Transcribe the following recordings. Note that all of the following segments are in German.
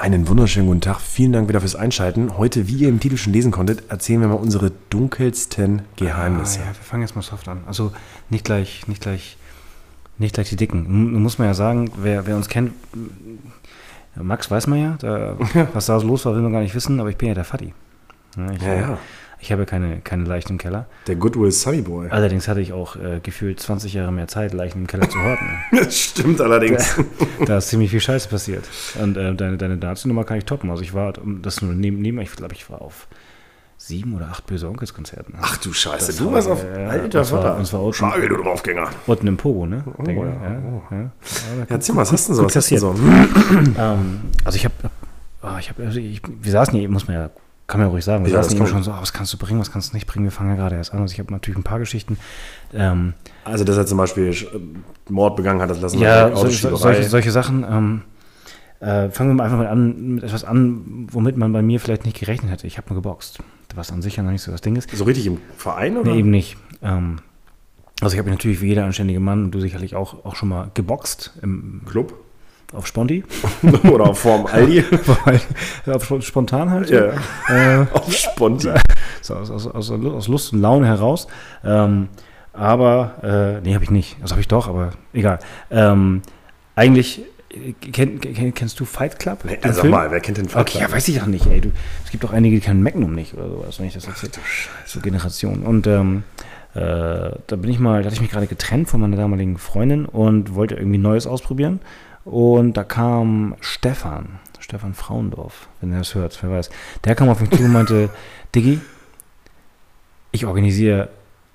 Einen wunderschönen guten Tag. Vielen Dank wieder fürs Einschalten. Heute, wie ihr im Titel schon lesen konntet, erzählen wir mal unsere dunkelsten Geheimnisse. Ah, ja, wir fangen jetzt mal soft an. Also nicht gleich, nicht gleich, nicht gleich die Dicken. Muss man ja sagen, wer, wer uns kennt, Max weiß man ja, da, was da so los war, will man gar nicht wissen, aber ich bin ja der Fadi. Ja, ich, Ja, ja. Ich habe ja keine, keine Leichen im Keller. Der Goodwill Sunny Boy. Allerdings hatte ich auch äh, gefühlt 20 Jahre mehr Zeit, Leichen im Keller zu horten. Das stimmt allerdings. da ist ziemlich viel Scheiße passiert. Und äh, deine, deine Nazi-Nummer kann ich toppen. Also ich war, das nur neben, neben ich glaube, ich war auf sieben oder acht böse Onkels-Konzerten. Ach du Scheiße, Das du war- warst auf. ja, Alter Vater. das war unten- Schade, du Draufgänger. Unten im Pogo, ne? Denke, ja, ja, oh. ja. Ja, Erzähl mal, was hast du denn so? Was hast du so? Ähm, also ich habe, oh, ich habe, also ich, wir saßen hier, muss man ja, kann man ja ruhig sagen, wir Ja, saßen eben schon so, oh, was kannst du bringen, was kannst du nicht bringen, wir fangen ja gerade erst an. Also ich habe natürlich ein paar Geschichten. Ähm, Also, dass er zum Beispiel äh, Mord begangen hat, das lassen wir ja, so, solche, solche Sachen. Ähm, äh, fangen wir mal einfach mal an, mit etwas an, womit man bei mir vielleicht nicht gerechnet hätte. Ich habe nur geboxt, was an sich ja noch nicht so das Ding ist. So richtig im Verein, oder? Nee, eben nicht. Ähm, also ich habe natürlich wie jeder anständige Mann, und du sicherlich auch, auch schon mal geboxt im, Club? Auf Sponti. oder auf Form Aldi? auf Sp- spontan halt. ja. Äh, Auf Sponti. so aus, aus, aus, aus Lust und Laune heraus. Ähm, aber, äh, nee, habe ich nicht. Das habe ich doch, aber egal. Ähm, eigentlich, äh, kenn, kenn, kennst du Fight Club? Nee, also Film? mal, wer kennt den Fight Okay, Club? ja, weiß ich auch nicht, ey. Du, es gibt auch einige, die kennen Magnum nicht oder sowas, wenn ich das erzähle. So Generation. Und ähm, äh, da bin ich mal, da hatte ich mich gerade getrennt von meiner damaligen Freundin und wollte irgendwie Neues ausprobieren. Und da kam Stefan, Stefan Frauendorf, wenn er das hört, wer weiß. Der kam auf mich zu und meinte, Diggi, ich organisiere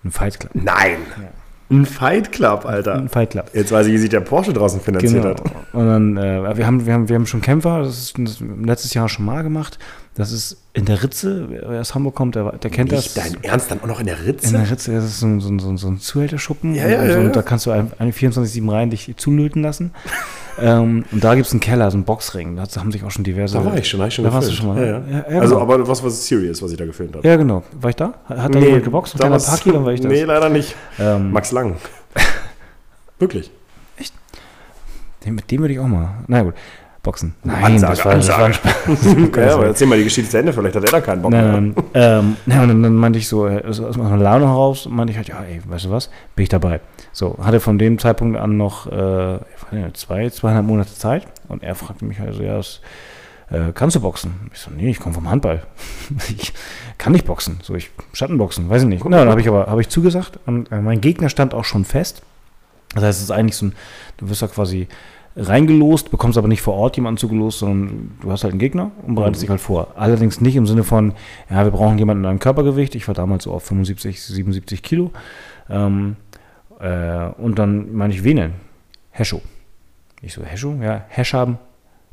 einen Fight Club. Nein. Ein Fight Club, Alter. Einen Fight Club. Jetzt weiß ich, wie sich der Porsche draußen finanziert Genau. hat. Und dann, äh, wir, haben, wir, haben, wir haben schon Kämpfer, das ist das letztes Jahr schon mal gemacht. Das ist in der Ritze, wer aus Hamburg kommt, der, der kennt Nicht das. dein Ernst, dann auch noch in der In Ritze? der Ritze das ist so ein, so ein, so ein, ein Zuhälterschuppen. Ja, ja, und, ja, und ja. da kannst du ein, ein 24-7 rein dich zulöten lassen. ähm, und da gibt es einen Keller, so einen Boxring. Da haben sich auch schon diverse. Da war ich schon, da ich schon Da warst du schon mal. Ja, ja. Ja, ja, also, genau. aber was war serious, was ich da gefilmt habe? Ja, genau. War ich da? Hat, da jemand geboxt? Damals- Paki, dann war ich das. Nee, leider nicht. Ähm, Max Lang. Wirklich. den, mit dem würde ich auch mal. Na gut, Boxen. Nein, Ansage, das war, das war ein Spaß. ja, aber erzähl mal die Geschichte zu Ende, vielleicht hat er da keinen Bock mehr. Nein, nein. ähm, ja, und dann, dann meinte ich so, äh, aus meiner Laune heraus, meinte ich halt, ja, ey, weißt du was, bin ich dabei. So, hatte von dem Zeitpunkt an noch äh, zwei, zweieinhalb Monate Zeit und er fragte mich halt so, ja, das, äh, kannst du boxen? Ich so, nee, ich komme vom Handball. ich kann nicht boxen. So, ich Schattenboxen, weiß ich nicht. Na, dann habe ich aber habe ich zugesagt und äh, mein Gegner stand auch schon fest. Das heißt, es ist eigentlich so ein, du wirst da quasi reingelost, bekommst aber nicht vor Ort jemanden zugelost, sondern du hast halt einen Gegner und bereitest dich halt vor. Allerdings nicht im Sinne von, ja, wir brauchen jemanden in einem Körpergewicht. Ich war damals so auf 75, 77 Kilo. Ähm, äh, und dann meine ich, wen denn? Hescho. Ich so, Hescho? Ja.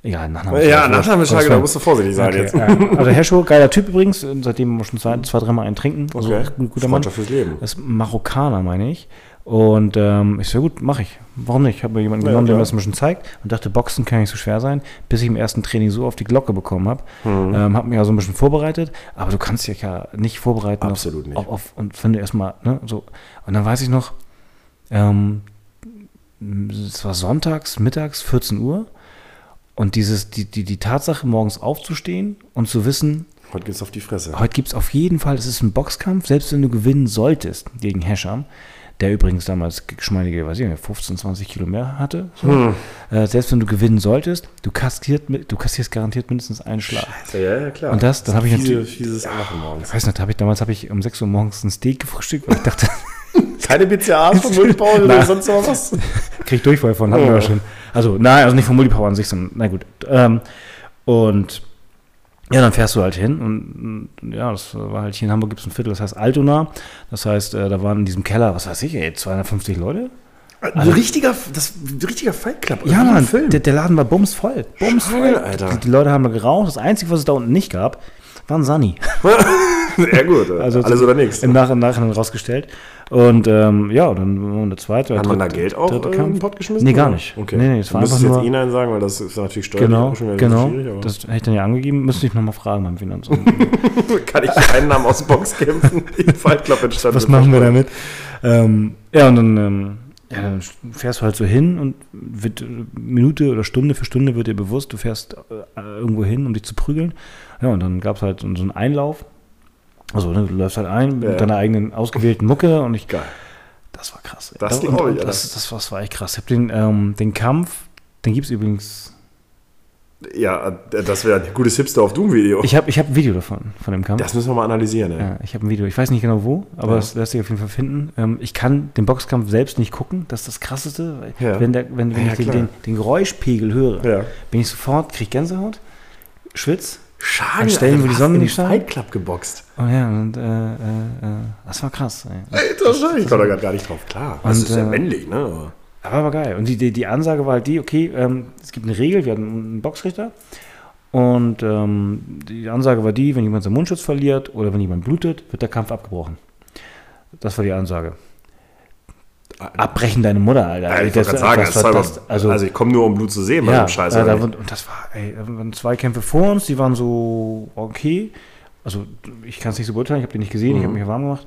Egal, Nachname. Ja, ist wurscht. Nachname Gottes da musst du vorsichtig sein Okay, jetzt. ja. Also Hescho, geiler Typ übrigens, seitdem wir schon zwei, zwei dreimal einen trinken. Also Okay. echt ein guter Mann. Fürs Leben. Das ist Marokkaner, meine ich. Und ähm, ich so, gut, mache ich. Warum nicht? Ich habe mir jemanden Ja, genommen, der mir das ein bisschen zeigt und dachte, Boxen kann nicht so schwer sein, bis ich im ersten Training so auf die Glocke bekommen habe. Mhm. Ähm, habe mich ja so ein bisschen vorbereitet, aber du kannst dich ja nicht vorbereiten. Absolut auf, nicht. Auf, auf, und finde erstmal, ne, so. Und dann weiß ich noch, ähm, es war sonntags, mittags, 14 Uhr. Und dieses, die, die, die Tatsache, morgens aufzustehen und zu wissen, Heute geht's auf die Fresse. Heute gibt es auf jeden Fall, es ist ein Boxkampf, selbst wenn du gewinnen solltest gegen Hescham, der übrigens damals geschmeidige, weiß ich nicht, 15, 20 Kilo mehr hatte. So. Hm. Äh, selbst wenn du gewinnen solltest, du kassierst, mit- du kassierst garantiert mindestens einen Schlag. Ja, ja, klar. Und das, dann habe ich natürlich, fieses morgens. weiß nicht, hab ich, damals habe ich um 6 Uhr morgens ein Steak gefrühstückt, weil ich dachte, Keine BCAAs von Multipower oder sonst was? krieg ich Durchfall von, hatten wir Oh. ja schon. Also, nein, also nicht vom Multipower an sich, sondern, na gut. Ähm, und ja, dann fährst du halt hin und ja, das war halt hier in Hamburg gibt es ein Viertel, das heißt Altona. Das heißt, äh, da waren in diesem Keller, was weiß ich, ey, 250 Leute. Ein richtiger, das, ein richtiger Fight Club. Ja, Mann, der, der Laden war bumsvoll. Bumsvoll. Alter. Die, die Leute haben da geraucht. Das Einzige, was es da unten nicht gab, war ein Sunny. ja, gut. Also alles oder nichts. Im Nach im Nachhinein rausgestellt. Und ähm, ja, dann war der zweite. Hat man da Geld auch in den Pott geschmissen? Nee, gar nicht. Okay. Nee, nee, du war müsstest einfach jetzt nur- eh nein sagen, weil das ist natürlich steuerlich Genau, schon genau. schwierig. Aber Das hätte ich dann ja angegeben. Müsste ich nochmal fragen beim Finanzamt. kann ich einen Namen aus dem Box kämpfen? Im Fight Club entstanden. Was machen wir damit? Ähm, ja, und dann, ähm, ja, dann fährst du halt so hin und wird äh, Minute oder Stunde für Stunde wird dir bewusst, du fährst äh, äh, irgendwo hin, um dich zu prügeln. Ja, und dann gab es halt so einen Einlauf. Also ne, du läufst halt ein Ja. mit deiner eigenen ausgewählten Mucke und ich. Geil. Das war krass. Das und, ich, und Alter. das, das, war- das war echt krass. Ich habe den, ähm, den Kampf, den gibt es übrigens. Ja, äh, das wäre ein gutes Hipster auf Doom-Video. Ich habe ich hab ein Video davon, von dem Kampf. Das müssen wir mal analysieren. Ja, ich habe ein Video. Ich weiß nicht genau wo, aber Ja. das lässt sich auf jeden Fall finden. Ähm, ich kann den Boxkampf selbst nicht gucken. Das ist das Krasseste. Ja. Wenn, der, wenn, wenn ich den, den, den Geräuschpegel höre, bin ich sofort, krieg Gänsehaut, schwitz. Schade, An Stellen, wo die Sonne nicht scheint. Fight Club geboxt. Oh ja, und äh, äh, äh, das war krass. Ey. Alter, scheiße. Ich komme da gar nicht drauf klar. Das Und, ist ja äh, männlich, ne? Aber- Aber war geil. Und die, die, die Ansage war halt die, okay, ähm, es gibt eine Regel, wir hatten einen Boxrichter. Und ähm, die Ansage war die, wenn jemand seinen Mundschutz verliert oder wenn jemand blutet, wird der Kampf abgebrochen. Das war die Ansage. Abbrechen deine Mutter, Alter. Ja, ich Das- wollte gerade sagen, das das war das- also, also ich komme nur, um Blut zu sehen bei ja, dem Scheiß. oder da, und das war, ey, da waren zwei Kämpfe vor uns, die waren so okay. Also ich kann es nicht so beurteilen, ich habe die nicht gesehen, ich habe Mhm. mich warm gemacht,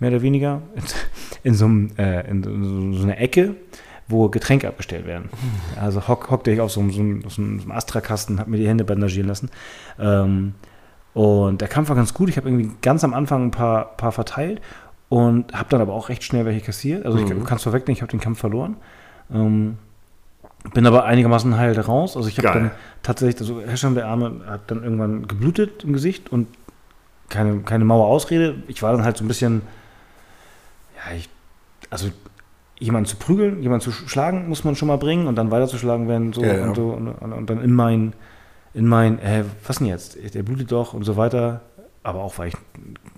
mehr oder weniger. In so, einem, äh, in so, so einer Ecke, wo Getränke abgestellt werden. Also hock, hockte ich auf so, einem- so, einem- so einem Astra-Kasten, habe mir die Hände bandagieren lassen. Ähm, und der Kampf war ganz gut. Ich habe irgendwie ganz am Anfang ein paar, paar verteilt und habe dann aber auch recht schnell welche kassiert. Also ich Mhm. kann es vorwegnehmen, ich habe den Kampf verloren. Ähm, bin aber einigermaßen heil raus. Also ich habe dann tatsächlich, also Herrscher der Arme hat dann irgendwann geblutet im Gesicht und keine, keine Mauer Ausrede. Ich war dann halt so ein bisschen, ja, ich, also jemanden zu prügeln, jemanden zu schlagen muss man schon mal bringen und dann weiterzuschlagen werden so Ja, ja. und so und, und, und dann in mein, in mein, äh, was denn jetzt? Der blutet doch und so weiter. Aber auch, weil ich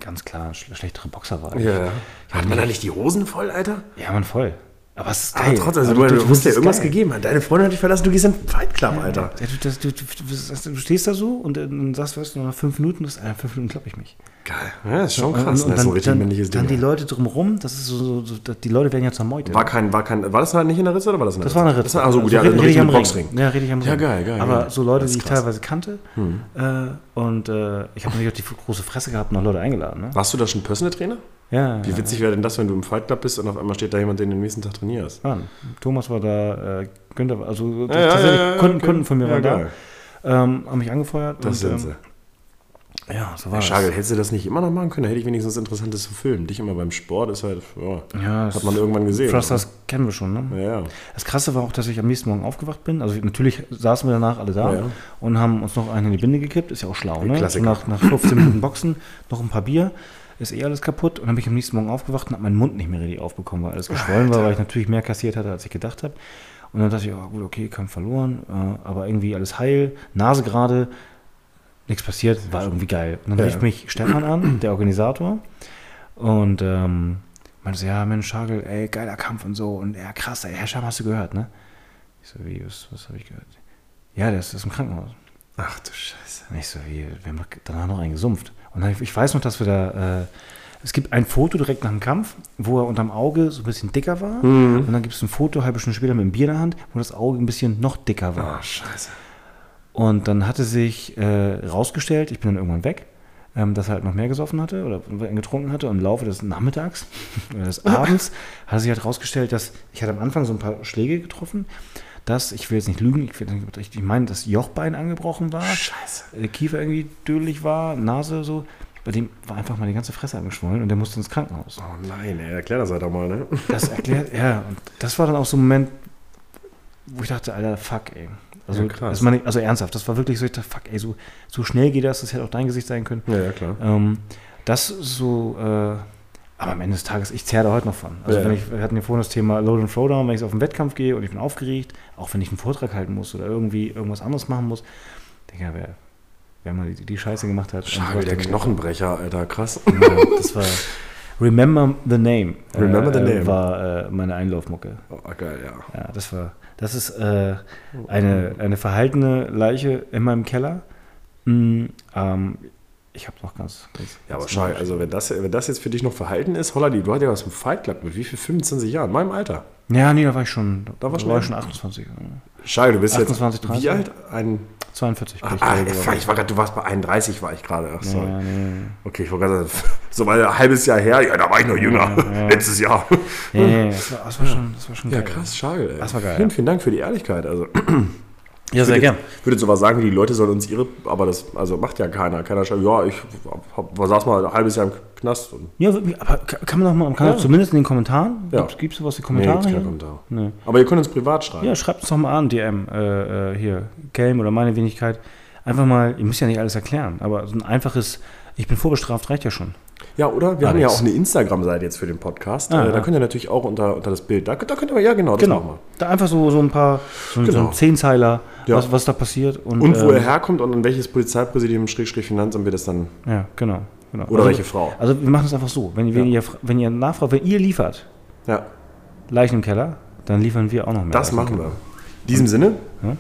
ganz klar ein schl- schlechterer Boxer war. Ja, ja. Hat man da nicht die Hosen voll, Alter? Ja, man voll. Aber es ist Aber geil. trotzdem, also, Aber du, du musst ja irgendwas geil. gegeben haben. Deine Freundin hat dich verlassen, du gehst in den Fight Club, Alter. Ja, du, du, du, du, du stehst da so und dann sagst du, weißt du, nach fünf Minuten, das, äh, fünf Minuten klappe ich mich. Geil. Ja, ist schon Und- krass. Und, das ist so ein dann, richtig dann, männliches dann die Ding. Leute drumherum, das ist so, so, so die Leute werden ja zur Meute. War kein, war kein, war das da nicht in der Ritze oder war das in der das war eine Ritze. Das war, also gut, Also ja, richtig- richtig am Ring. Boxring. Ja, richtig am Ja, Ring. geil, geil, Aber geil. so Leute, die ich teilweise kannte. Äh, und äh, ich habe natürlich auch die große Fresse gehabt und noch Leute eingeladen. Ne? Warst du da schon Personal Trainer? Ja, Wie witzig wäre denn das, wenn du im Fight Club bist und auf einmal steht da jemand, den du den nächsten Tag trainierst? Mann, Thomas war da, äh, Günther also Ja, tatsächlich ja, Kunden, okay. Kunden von mir waren geil. da, ähm, haben mich angefeuert. Das sind und, sie. ähm, Ja, so war das. Schagel, hättest du das nicht immer noch machen können? Da hätte ich wenigstens Interessantes zu filmen. Dich immer beim Sport ist halt, ja, Ja, hat man irgendwann gesehen. Thrusters kennen wir schon, ne? Ja. Das Krasse war auch, dass ich am nächsten Morgen aufgewacht bin. Also natürlich saßen wir danach alle da ja. und haben uns noch einen in die Binde gekippt. Ist ja auch schlau, ne? Klassiker. Nach, nach 15 Minuten Boxen noch ein paar Bier. Ist eh alles kaputt. Und dann bin ich am nächsten Morgen aufgewacht und habe meinen Mund nicht mehr richtig aufbekommen, weil alles geschwollen war, weil ich natürlich mehr kassiert hatte, als ich gedacht habe. Und dann dachte ich, oh, gut, okay, Kampf verloren, äh, aber irgendwie alles heil, Nase gerade, nichts passiert, war irgendwie geil. Und dann Ja. rief mich Stefan an, der Organisator, und ähm, meinte so, ja, Mensch, Schagel, ey, geiler Kampf und so. Und ja, krass, ey, Herr Scham, hast du gehört, ne? Ich so, wie, was, was habe ich gehört? Ja, der ist, ist im Krankenhaus. Ach du Scheiße. Und ich so, wie, wir haben danach noch einen gesumpft. Und dann, ich weiß noch, dass wir da, äh, es gibt ein Foto direkt nach dem Kampf, wo er unterm Auge so ein bisschen dicker war. Mhm. Und dann gibt es ein Foto, halbe Stunde später mit dem Bier in der Hand, wo das Auge ein bisschen noch dicker war. Ah, scheiße. Und dann hatte sich äh, rausgestellt, ich bin dann irgendwann weg, ähm, dass er halt noch mehr gesoffen hatte oder getrunken hatte. Und im Laufe des Nachmittags oder des Abends hat sich halt rausgestellt, dass ich hatte am Anfang so ein paar Schläge getroffen, dass, ich will jetzt nicht lügen, ich, will nicht- ich meine, das Jochbein angebrochen war, Scheiße. der Kiefer irgendwie dödelig war, Nase so. Bei dem war einfach mal die ganze Fresse angeschwollen und der musste ins Krankenhaus. Oh nein, ey, erklär das halt doch mal, ne? Das erklärt, ja, und das war dann auch so ein Moment, wo ich dachte, Alter, fuck, ey. Also, Ja, krass. meine also ernsthaft, das war wirklich so, ich dachte, fuck, ey, so, so schnell geht das, das hätte auch dein Gesicht sein können. Ja, ja, klar. Ähm, das so, äh, aber am Ende des Tages, ich zehre da heute noch von. Also Ja, wenn ich, wir hatten ja vorhin das Thema Load and Throwdown, wenn ich auf den Wettkampf gehe und ich bin aufgeregt, auch wenn ich einen Vortrag halten muss oder irgendwie irgendwas anderes machen muss, denke ich, wer, wer mal die, die Scheiße gemacht hat. sowas, der Knochenbrecher, Alter, krass. Ja, das war Remember the Name. Remember the äh, Name. War äh, meine Einlaufmucke. Oh, geil, ja. Ja, das war, das ist äh, eine, eine verhaltene Leiche in meinem Keller. Mm, ähm, ich habe noch ganz, ganz Ja, aber Schagel, also wenn das, wenn das jetzt für dich noch Verhalten ist, Holladi, du hattest ja was im Fight Club mit wie viel? 25 Jahren? Meinem Alter. Ja, nee, da war ich schon, da, warst du war schon- ich schon 28. Schagel, du bist 28, jetzt wie 30? alt? Ein, 42 bin ah, ich ah, gerade ich war grad, du warst bei 31, war ich gerade. Ach, sorry. Ja, nee, Okay, ich wollte gerade so mal ein halbes Jahr her, ja, da war ich noch jünger. Ja, ja. Letztes Jahr. nee, nee, das war, das war schon, das war schon Ja, geil. krass, Schagel. Ey. Das war geil, Vielen, ja. vielen Dank für die Ehrlichkeit. Also, Ja, sehr würde gern. jetzt- Ich würde sowas sagen, wie die Leute sollen uns ihre, aber das also macht ja keiner. Keiner schreibt, ja, ich hab, hab, saß mal ein halbes Jahr im Knast. Ja, aber ka- kann man doch mal, kann Ja. zumindest in den Kommentaren, Ja. gibt es sowas in die nee, Kommentare? gibt's keine? Kommentare. Nee. Aber ihr könnt uns privat schreiben. Ja, schreibt uns doch mal an, DM, äh, äh, hier, Game oder meine Wenigkeit. Einfach mal, ihr müsst ja nicht alles erklären, aber so ein einfaches, ich bin vorbestraft, reicht ja schon. Ja, oder? Wir haben ja Alex. auch eine Instagram-Seite jetzt für den Podcast. Ah, äh, da könnt ihr natürlich auch unter, unter das Bild. Da, da könnt ihr, ja, genau, das machen wir. Da einfach so, so ein paar, so, ein- so Genau. ein Zehnzeiler, Ja. was, was da passiert. Und, Und wo ähm, er herkommt und an welches Polizeipräsidium, Schrägstrich Finanzamt wir das dann. Ja, genau. genau. Oder also, welche Frau. Also wir machen es einfach so, wenn, wenn, Ja. ihr, wenn ihr nachfragt, wenn ihr liefert, Ja, Leichen im Keller, dann liefern wir auch noch mehr. das machen wir. In diesem Sinne, Ja?